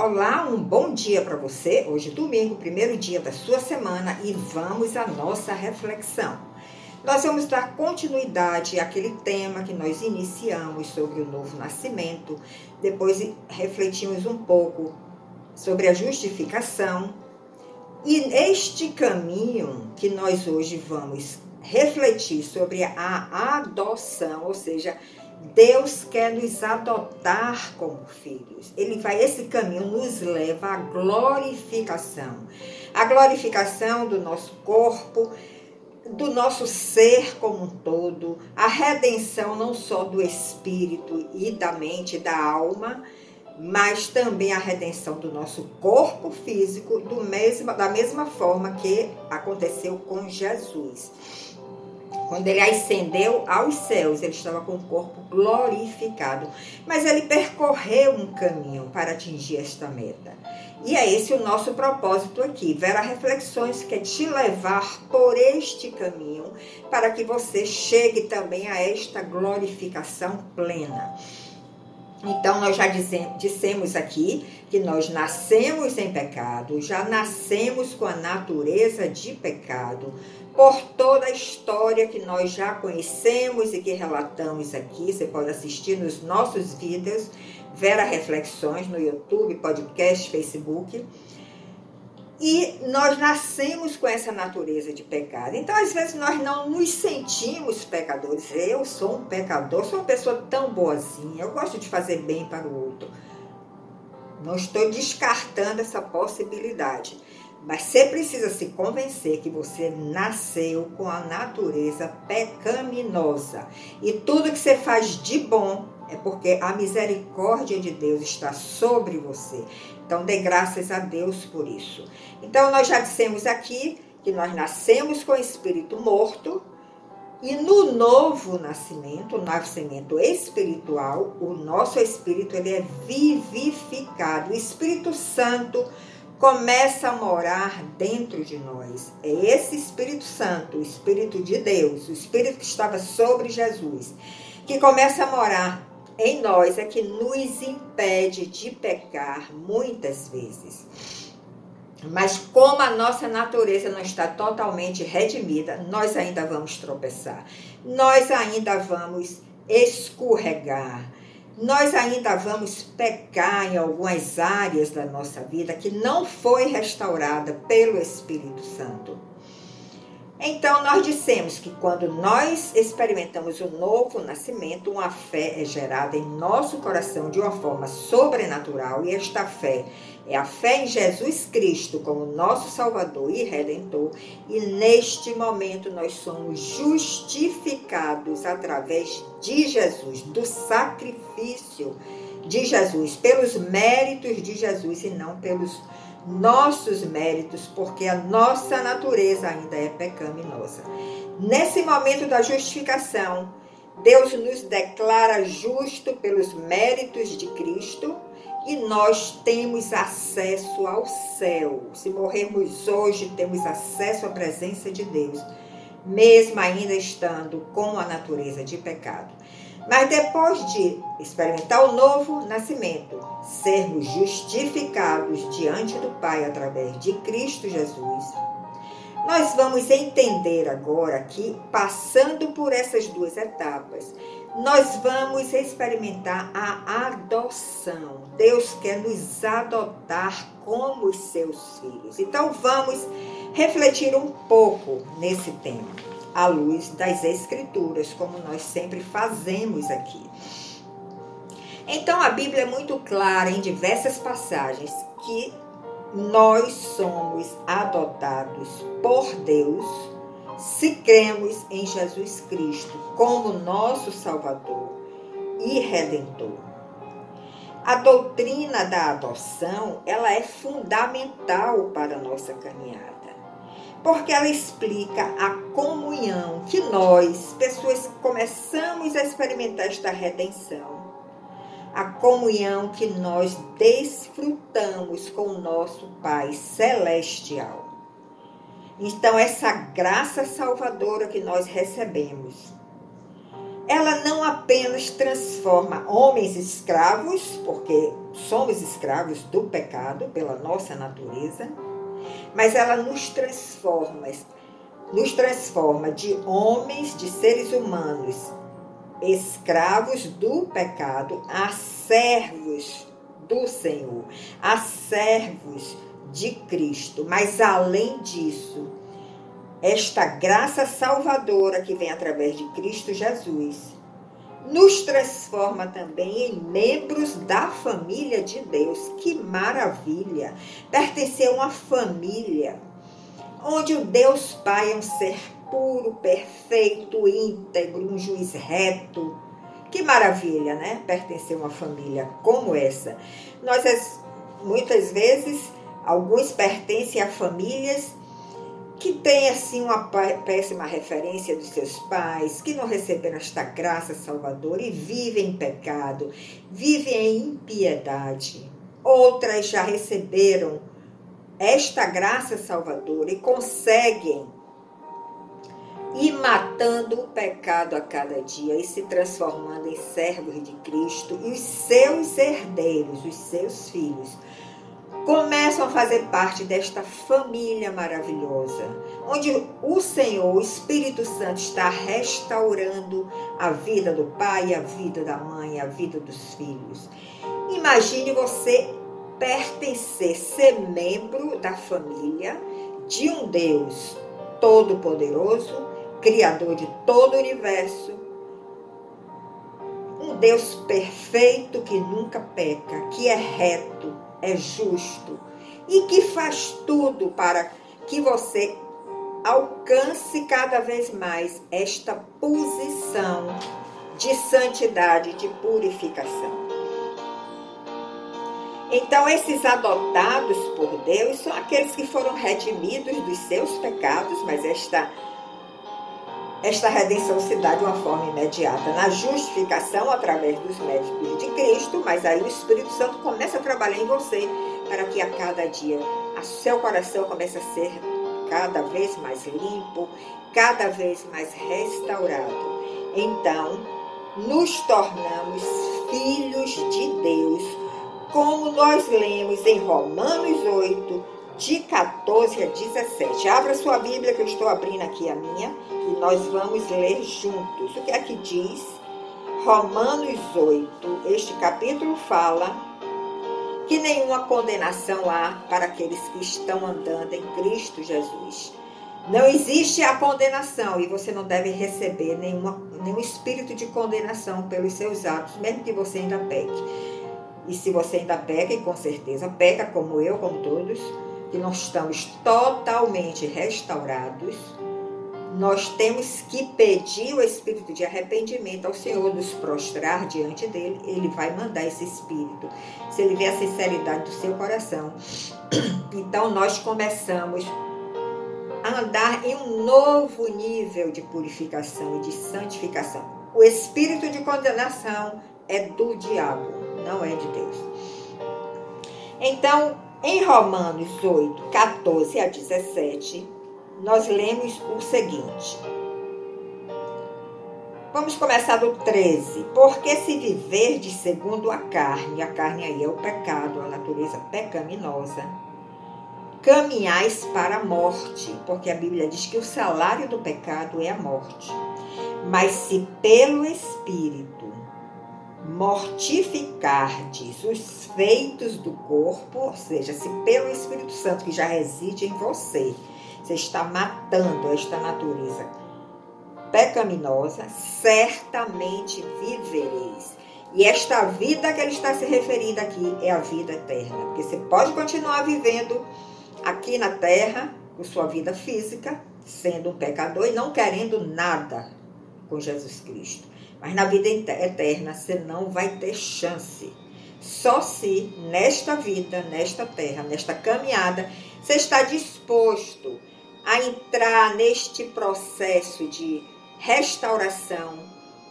Olá, um bom dia para você. Hoje, domingo, primeiro dia da sua semana, e vamos à nossa reflexão. Nós vamos dar continuidade àquele tema que nós iniciamos sobre o novo nascimento. Depois refletimos um pouco sobre a justificação. E este caminho que nós hoje vamos refletir sobre a adoção, ou seja, Deus quer nos adotar como filhos. Ele vai esse caminho nos leva à glorificação. A glorificação do nosso corpo, do nosso ser como um todo, a redenção não só do espírito e da mente, da alma, mas também a redenção do nosso corpo físico, do mesmo, da mesma forma que aconteceu com Jesus. Quando ele ascendeu aos céus, ele estava com o corpo glorificado. Mas ele percorreu um caminho para atingir esta meta. E é esse o nosso propósito aqui, Vera Reflexões, que é te levar por este caminho para que você chegue também a esta glorificação plena. Então, nós já dissemos aqui que nós nascemos em pecado, já nascemos com a natureza de pecado, por toda a história que nós já conhecemos e que relatamos aqui. Você pode assistir nos nossos vídeos, Vera Reflexões no YouTube, podcast, Facebook. E nós nascemos com essa natureza de pecado. Então, às vezes, nós não nos sentimos pecadores. Eu sou um pecador, sou uma pessoa tão boazinha, eu gosto de fazer bem para o outro. Não estou descartando essa possibilidade. Mas você precisa se convencer que você nasceu com a natureza pecaminosa. E tudo que você faz de bom é porque a misericórdia de Deus está sobre você. Então, dê graças a Deus por isso. Então, nós já dissemos aqui que nós nascemos com o espírito morto. E no novo nascimento, o nascimento espiritual, o nosso espírito ele é vivificado. O Espírito Santo começa a morar dentro de nós. É esse Espírito Santo, o Espírito de Deus, o Espírito que estava sobre Jesus, que começa a morar em nós, é que nos impede de pecar muitas vezes. Mas como a nossa natureza não está totalmente redimida, nós ainda vamos tropeçar. Nós ainda vamos escorregar nós ainda vamos pecar em algumas áreas da nossa vida que não foi restaurada pelo Espírito Santo. Então, nós dissemos que quando nós experimentamos o novo nascimento, uma fé é gerada em nosso coração de uma forma sobrenatural, e esta fé é a fé em Jesus Cristo como nosso Salvador e Redentor, e neste momento nós somos justificados através de Jesus, do sacrifício de Jesus, pelos méritos de Jesus e não pelos nossos méritos, porque a nossa natureza ainda é pecaminosa. Nesse momento da justificação, Deus nos declara justo pelos méritos de Cristo e nós temos acesso ao céu. Se morrermos hoje, temos acesso à presença de Deus, mesmo ainda estando com a natureza de pecado. Mas depois de experimentar o novo nascimento, sermos justificados diante do Pai através de Cristo Jesus, nós vamos entender agora que, passando por essas duas etapas, nós vamos experimentar a adoção. Deus quer nos adotar como seus filhos. Então vamos refletir um pouco nesse tema à luz das Escrituras, como nós sempre fazemos aqui. Então a Bíblia é muito clara em diversas passagens que nós somos adotados por Deus se cremos em Jesus Cristo como nosso Salvador e Redentor. A doutrina da adoção, ela é fundamental para a nossa caminhada porque ela explica a comunhão que nós, pessoas, começamos a experimentar esta redenção. A comunhão que nós desfrutamos com o nosso Pai Celestial. Então, essa graça salvadora que nós recebemos ela não apenas transforma homens escravos, porque somos escravos do pecado pela nossa natureza, mas ela nos transforma, nos transforma de homens, de seres humanos escravos do pecado a servos do Senhor, a servos de Cristo. Mas além disso, esta graça salvadora que vem através de Cristo Jesus nos transforma também em membros da família de Deus. Que maravilha! Pertencer a uma família onde o Deus Pai é um ser puro, perfeito, íntegro, um juiz reto. Que maravilha, né? Pertencer a uma família como essa. Nós, muitas vezes, alguns pertencem a famílias que têm, assim, uma péssima referência dos seus pais, que não receberam esta graça salvadora e vivem em pecado, vivem em impiedade. Outras já receberam esta graça salvadora e conseguem e matando o pecado a cada dia e se transformando em servos de Cristo e os seus herdeiros, os seus filhos, começam a fazer parte desta família maravilhosa, onde o Senhor, o Espírito Santo, está restaurando a vida do pai, a vida da mãe, a vida dos filhos. Imagine você pertencer, ser membro da família de um Deus todo-poderoso Criador de todo o universo, um Deus perfeito que nunca peca, que é reto, é justo e que faz tudo para que você alcance cada vez mais esta posição de santidade, de purificação. Então, esses adotados por Deus são aqueles que foram redimidos dos seus pecados, mas esta esta redenção se dá de uma forma imediata na justificação através dos méritos de Cristo, mas aí o Espírito Santo começa a trabalhar em você para que a cada dia o seu coração comece a ser cada vez mais limpo, cada vez mais restaurado. Então, nos tornamos filhos de Deus, como nós lemos em Romanos 8, de 14 a 17. Abra sua Bíblia, que eu estou abrindo aqui a minha, e nós vamos ler juntos. O que é que diz? Romanos 8. Este capítulo fala que nenhuma condenação há para aqueles que estão andando em Cristo Jesus. Não existe a condenação e você não deve receber nenhuma, nenhum espírito de condenação pelos seus atos, mesmo que você ainda peque. E se você ainda peca, e com certeza peca, como eu, como todos, que nós estamos totalmente restaurados, nós temos que pedir o espírito de arrependimento ao Senhor, nos prostrar diante dele, ele vai mandar esse espírito. Se ele vê a sinceridade do seu coração, então nós começamos a andar em um novo nível de purificação e de santificação. O espírito de condenação é do diabo, não é de Deus. Então, em Romanos 8, 14 a 17, nós lemos o seguinte. Vamos começar do 13. Porque se viver de segundo a carne, a carne aí é o pecado, a natureza pecaminosa, caminhais para a morte, porque a Bíblia diz que o salário do pecado é a morte. Mas se pelo Espírito mortificardes os feitos do corpo, ou seja, se pelo Espírito Santo que já reside em você, você está matando esta natureza pecaminosa, certamente vivereis. E esta vida que ele está se referindo aqui é a vida eterna. Porque você pode continuar vivendo aqui na terra, com sua vida física, sendo um pecador e não querendo nada com Jesus Cristo. Mas na vida eterna você não vai ter chance. Só se nesta vida, nesta terra, nesta caminhada, você está disposto a entrar neste processo de restauração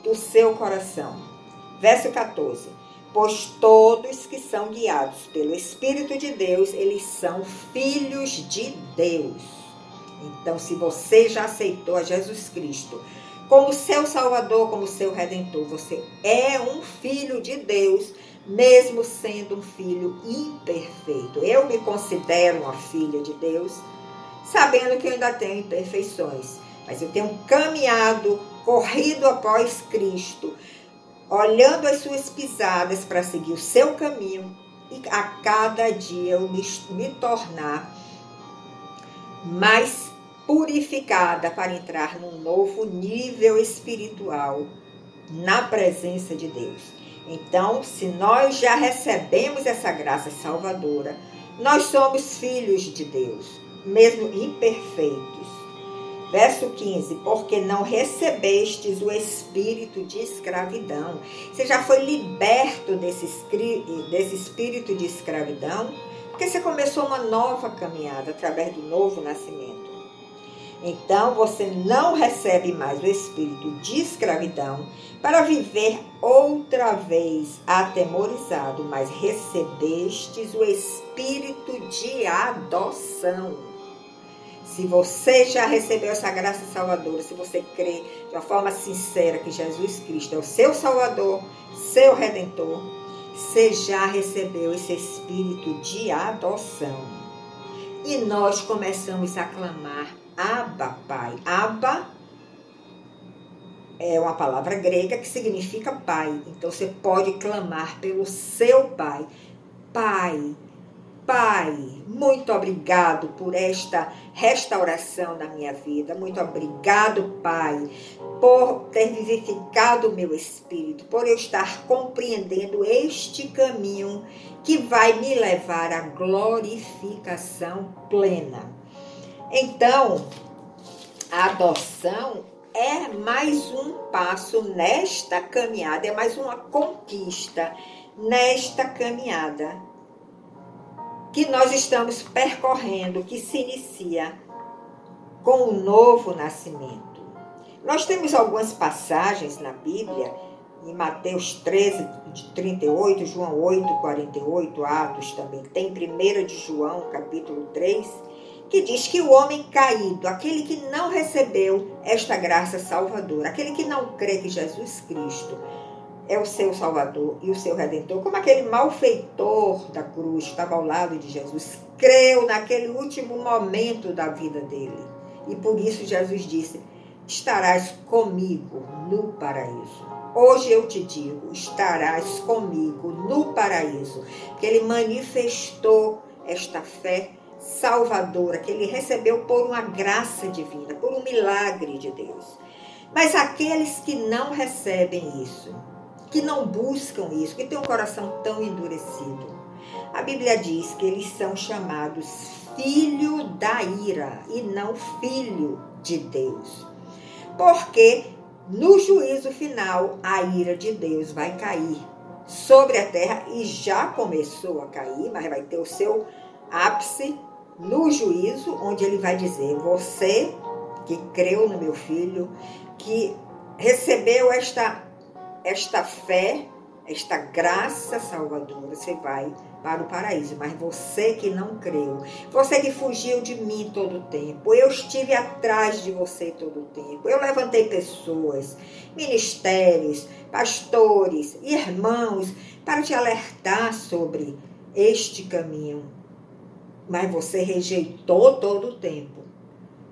do seu coração. Verso 14. Pois todos que são guiados pelo Espírito de Deus, eles são filhos de Deus. Então, se você já aceitou a Jesus Cristo como seu Salvador, como seu Redentor. Você é um filho de Deus, mesmo sendo um filho imperfeito. Eu me considero uma filha de Deus, sabendo que eu ainda tenho imperfeições, mas eu tenho caminhado, corrido após Cristo, olhando as suas pisadas para seguir o seu caminho e a cada dia eu me, me tornar mais purificada para entrar num novo nível espiritual na presença de Deus. Então, se nós já recebemos essa graça salvadora, nós somos filhos de Deus, mesmo imperfeitos. Verso 15: Porque não recebestes o espírito de escravidão. Você já foi liberto desse, espírito de escravidão, porque você começou uma nova caminhada através do novo nascimento. Então você não recebe mais o espírito de escravidão para viver outra vez atemorizado, mas recebestes o espírito de adoção. Se você já recebeu essa graça salvadora, se você crê de uma forma sincera que Jesus Cristo é o seu Salvador, seu Redentor, você já recebeu esse espírito de adoção. E nós começamos a clamar Abba, Pai. Abba é uma palavra grega que significa pai. Então você pode clamar pelo seu pai. Pai, Pai, muito obrigado por esta restauração na minha vida. Muito obrigado, Pai, por ter vivificado o meu espírito, por eu estar compreendendo este caminho que vai me levar à glorificação plena. Então, a adoção é mais um passo nesta caminhada, é mais uma conquista nesta caminhada que nós estamos percorrendo, que se inicia com o novo nascimento. Nós temos algumas passagens na Bíblia, em Mateus 13, de 38, João 8, 48, Atos também tem, 1 de João, capítulo 3, que diz que o homem caído, aquele que não recebeu esta graça salvadora, aquele que não crê que Jesus Cristo é o seu Salvador e o seu Redentor, como aquele malfeitor da cruz que estava ao lado de Jesus, creu naquele último momento da vida dele. E por isso Jesus disse: Estarás comigo no paraíso. Hoje eu te digo: estarás comigo no paraíso. Que ele manifestou esta fé salvadora que ele recebeu por uma graça divina, por um milagre de Deus. Mas aqueles que não recebem isso, que não buscam isso, que têm um coração tão endurecido, a Bíblia diz que eles são chamados filho da ira e não filho de Deus. Porque no juízo final a ira de Deus vai cair sobre a terra e já começou a cair, mas vai ter o seu ápice no juízo, onde ele vai dizer: Você que creu no meu filho, que recebeu esta, esta fé, esta graça salvadora, você vai para o paraíso. Mas você que não creu, você que fugiu de mim todo o tempo, eu estive atrás de você todo o tempo, eu levantei pessoas, ministérios, pastores, irmãos, para te alertar sobre este caminho mas você rejeitou todo o tempo.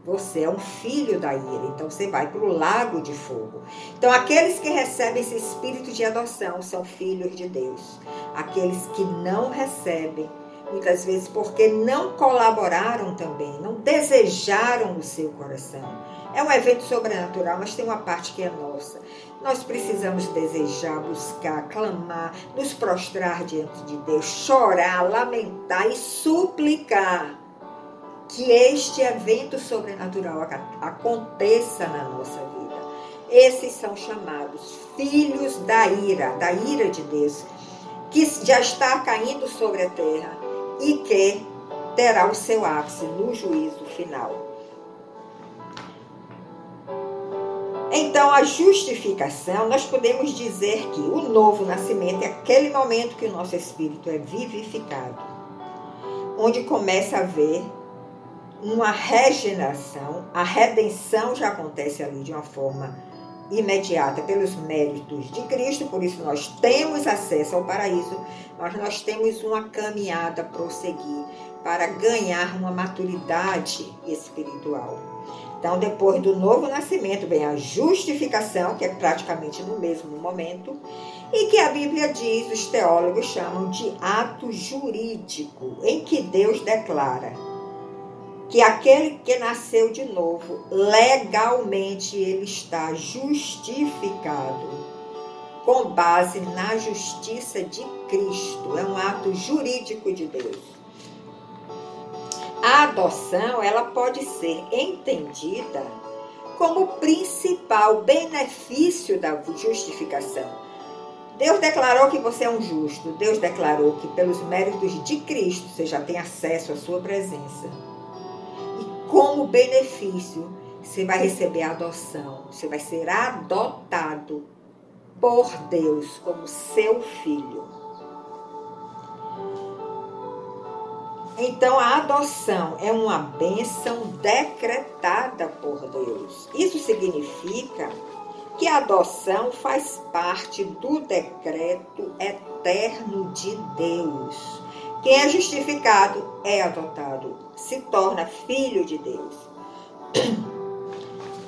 Você é um filho da ira, então você vai para o lago de fogo. Então, aqueles que recebem esse espírito de adoção são filhos de Deus. Aqueles que não recebem, muitas vezes porque não colaboraram também, não desejaram no seu coração. É um evento sobrenatural, mas tem uma parte que é nossa. Nós precisamos desejar, buscar, clamar, nos prostrar diante de Deus, chorar, lamentar e suplicar que este evento sobrenatural aconteça na nossa vida. Esses são chamados filhos da ira, da ira de Deus, que já está caindo sobre a terra e que terá o seu ápice no juízo final. Então, a justificação, nós podemos dizer que o novo nascimento é aquele momento que o nosso espírito é vivificado, onde começa a haver uma regeneração, a redenção já acontece ali de uma forma imediata pelos méritos de Cristo, por isso nós temos acesso ao paraíso, mas nós temos uma caminhada a prosseguir para ganhar uma maturidade espiritual. Então, depois do novo nascimento, vem a justificação, que é praticamente no mesmo momento, e que a Bíblia diz, os teólogos chamam de ato jurídico, em que Deus declara que aquele que nasceu de novo, legalmente ele está justificado com base na justiça de Cristo. É um ato jurídico de Deus. A adoção, ela pode ser entendida como principal benefício da justificação. Deus declarou que você é um justo. Deus declarou que pelos méritos de Cristo você já tem acesso à sua presença. E como benefício, você vai receber a adoção. Você vai ser adotado por Deus como seu filho. Então, a adoção é uma bênção decretada por Deus. Isso significa que a adoção faz parte do decreto eterno de Deus. Quem é justificado é adotado, se torna filho de Deus.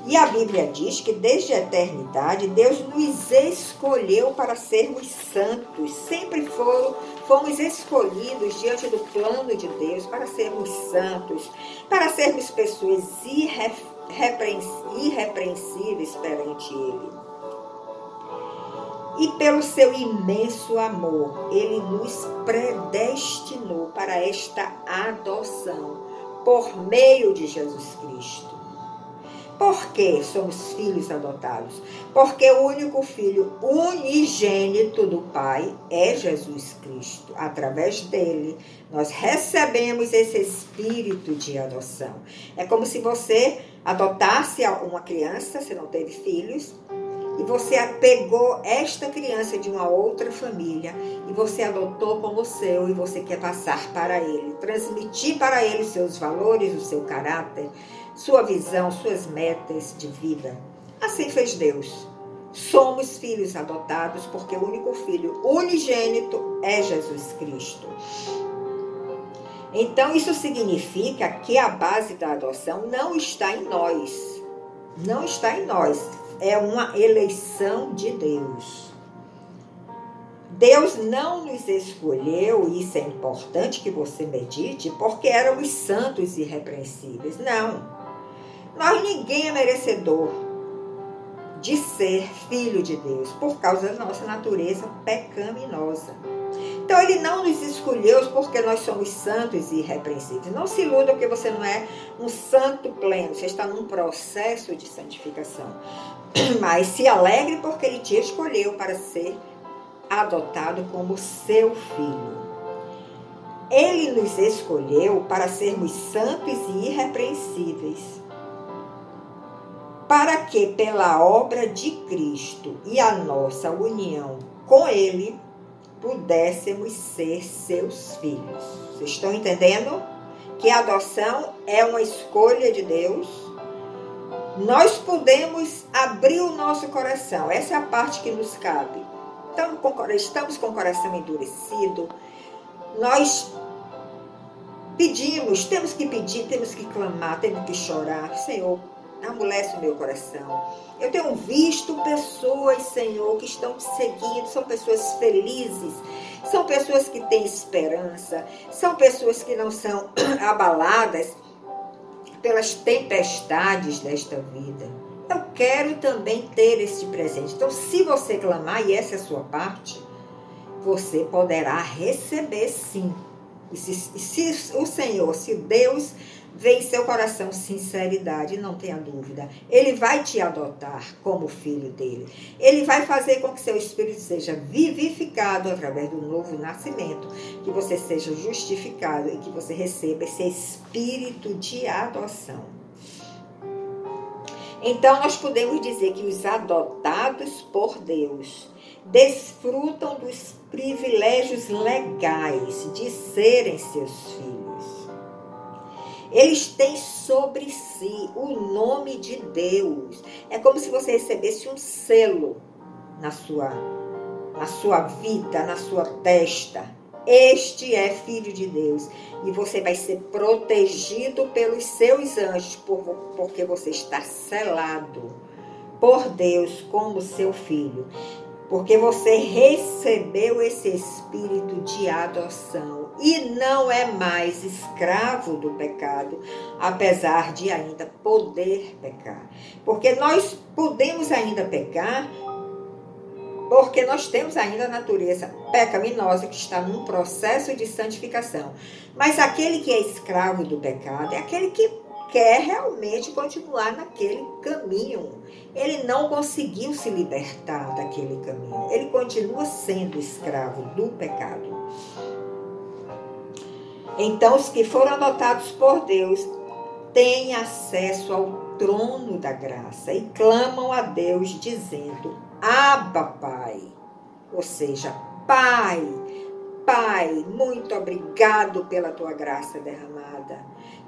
E a Bíblia diz que desde a eternidade Deus nos escolheu para sermos santos. Sempre foram, fomos escolhidos diante do plano de Deus para sermos santos, para sermos pessoas irrepreensíveis perante Ele. E pelo seu imenso amor, Ele nos predestinou para esta adoção por meio de Jesus Cristo. Por que somos filhos adotados? Porque o único filho unigênito do Pai é Jesus Cristo. Através dele, nós recebemos esse espírito de adoção. É como se você adotasse uma criança, você não teve filhos, e você pegou esta criança de uma outra família e você adotou como seu e você quer passar para ele, transmitir para ele seus valores, o seu caráter, sua visão, suas metas de vida. Assim fez Deus. Somos filhos adotados porque o único filho unigênito é Jesus Cristo. Então, isso significa que a base da adoção não está em nós. Não está em nós. É uma eleição de Deus. Deus não nos escolheu, isso é importante que você medite, porque éramos santos e irrepreensíveis. Não. Nós ninguém é merecedor de ser filho de Deus por causa da nossa natureza pecaminosa. Então ele não nos escolheu porque nós somos santos e irrepreensíveis. Não se iluda porque você não é um santo pleno, você está num processo de santificação. Mas se alegre porque ele te escolheu para ser adotado como seu filho. Ele nos escolheu para sermos santos e irrepreensíveis para que pela obra de Cristo e a nossa união com Ele pudéssemos ser seus filhos. Vocês estão entendendo? Que a adoção é uma escolha de Deus. Nós podemos abrir o nosso coração, essa é a parte que nos cabe. Estamos com o coração endurecido, nós pedimos, temos que pedir, temos que clamar, temos que chorar. Senhor, amolece o meu coração. Eu tenho visto pessoas, Senhor, que estão te seguindo, são pessoas felizes, são pessoas que têm esperança, são pessoas que não são abaladas pelas tempestades desta vida. Eu quero também ter este presente. Então, se você clamar, e essa é a sua parte, você poderá receber sim. E se, se o Senhor, se Deus vê em seu coração sinceridade, não tenha dúvida. Ele vai te adotar como filho dele. Ele vai fazer com que seu espírito seja vivificado através do novo nascimento, que você seja justificado e que você receba esse espírito de adoção. Então, nós podemos dizer que os adotados por Deus desfrutam dos privilégios legais de serem seus filhos. Eles têm sobre si o nome de Deus. É como se você recebesse um selo na sua, na sua vida, na sua testa. Este é filho de Deus. E você vai ser protegido pelos seus anjos, porque você está selado por Deus como seu filho porque você recebeu esse espírito de adoção e não é mais escravo do pecado, apesar de ainda poder pecar. Porque nós podemos ainda pecar, porque nós temos ainda a natureza pecaminosa que está num processo de santificação. Mas aquele que é escravo do pecado é aquele que quer realmente continuar naquele caminho. Ele não conseguiu se libertar daquele caminho. Ele continua sendo escravo do pecado. Então, os que foram adotados por Deus têm acesso ao trono da graça e clamam a Deus dizendo: Abba, Pai. Ou seja, Pai, Pai, muito obrigado pela tua graça derramada.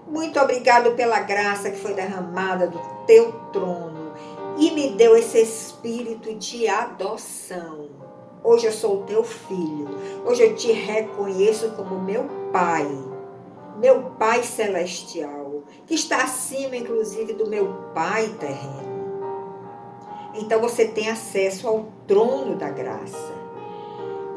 Muito obrigado pela graça que foi derramada do teu trono e me deu esse espírito de adoção. Hoje eu sou teu filho. Hoje eu te reconheço como meu pai, meu pai celestial, que está acima, inclusive, do meu pai terreno. Então você tem acesso ao trono da graça.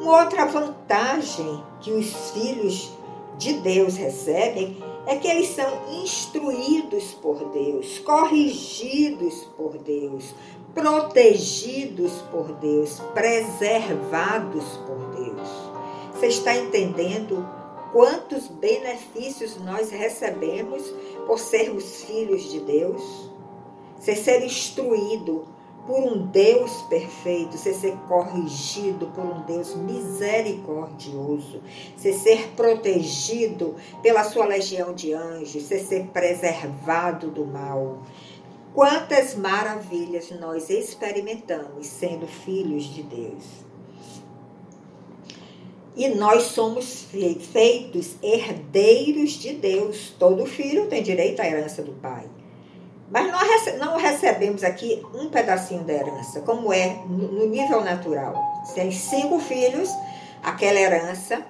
Uma outra vantagem que os filhos de Deus recebem é que eles são instruídos por Deus, corrigidos por Deus, protegidos por Deus, preservados por Deus. Você está entendendo quantos benefícios nós recebemos por sermos filhos de Deus? Você ser instruído por um Deus perfeito, você ser corrigido por um Deus misericordioso, você ser protegido pela sua legião de anjos, você ser preservado do mal. Quantas maravilhas nós experimentamos sendo filhos de Deus. E nós somos feitos herdeiros de Deus. Todo filho tem direito à herança do Pai. Mas nós não recebemos aqui um pedacinho da herança, como é no nível natural. Tem cinco filhos, aquela herança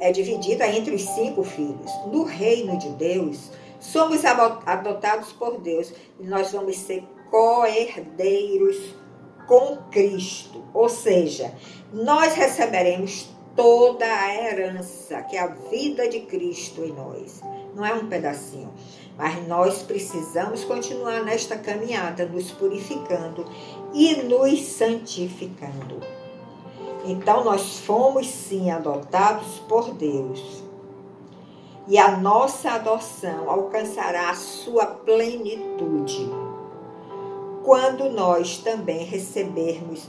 é dividida entre os cinco filhos. No reino de Deus, somos adotados por Deus e nós vamos ser co-herdeiros com Cristo. Ou seja, nós receberemos toda a herança, que é a vida de Cristo em nós. Não é um pedacinho. Mas nós precisamos continuar nesta caminhada, nos purificando e nos santificando. Então, nós fomos sim adotados por Deus. E a nossa adoção alcançará a sua plenitude quando nós também recebermos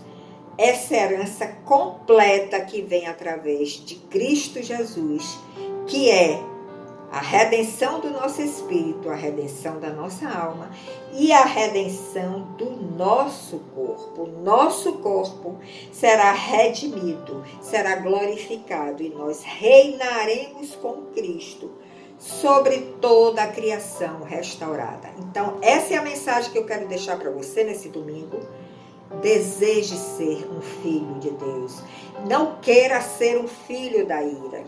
essa herança completa que vem através de Cristo Jesus, que é a redenção do nosso espírito, a redenção da nossa alma e a redenção do nosso corpo. Nosso corpo será redimido, será glorificado e nós reinaremos com Cristo sobre toda a criação restaurada. Então, essa é a mensagem que eu quero deixar para você nesse domingo. Deseje ser um filho de Deus. Não queira ser um filho da ira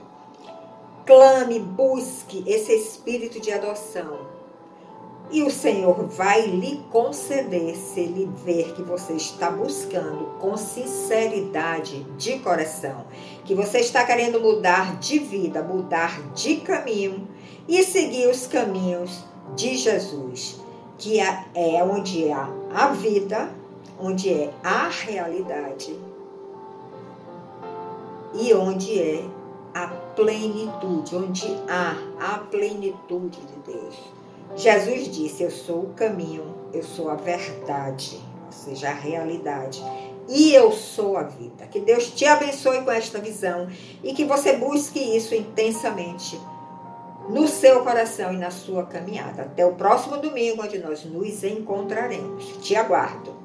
clame, busque esse espírito de adoção. E o Senhor vai lhe conceder se ele ver que você está buscando com sinceridade de coração, que você está querendo mudar de vida, mudar de caminho e seguir os caminhos de Jesus, que é, é onde há a vida, onde é a realidade e onde é a plenitude, onde há a plenitude de Deus. Jesus disse: Eu sou o caminho, eu sou a verdade, ou seja, a realidade. E eu sou a vida. Que Deus te abençoe com esta visão e que você busque isso intensamente no seu coração e na sua caminhada. Até o próximo domingo, onde nós nos encontraremos. Te aguardo.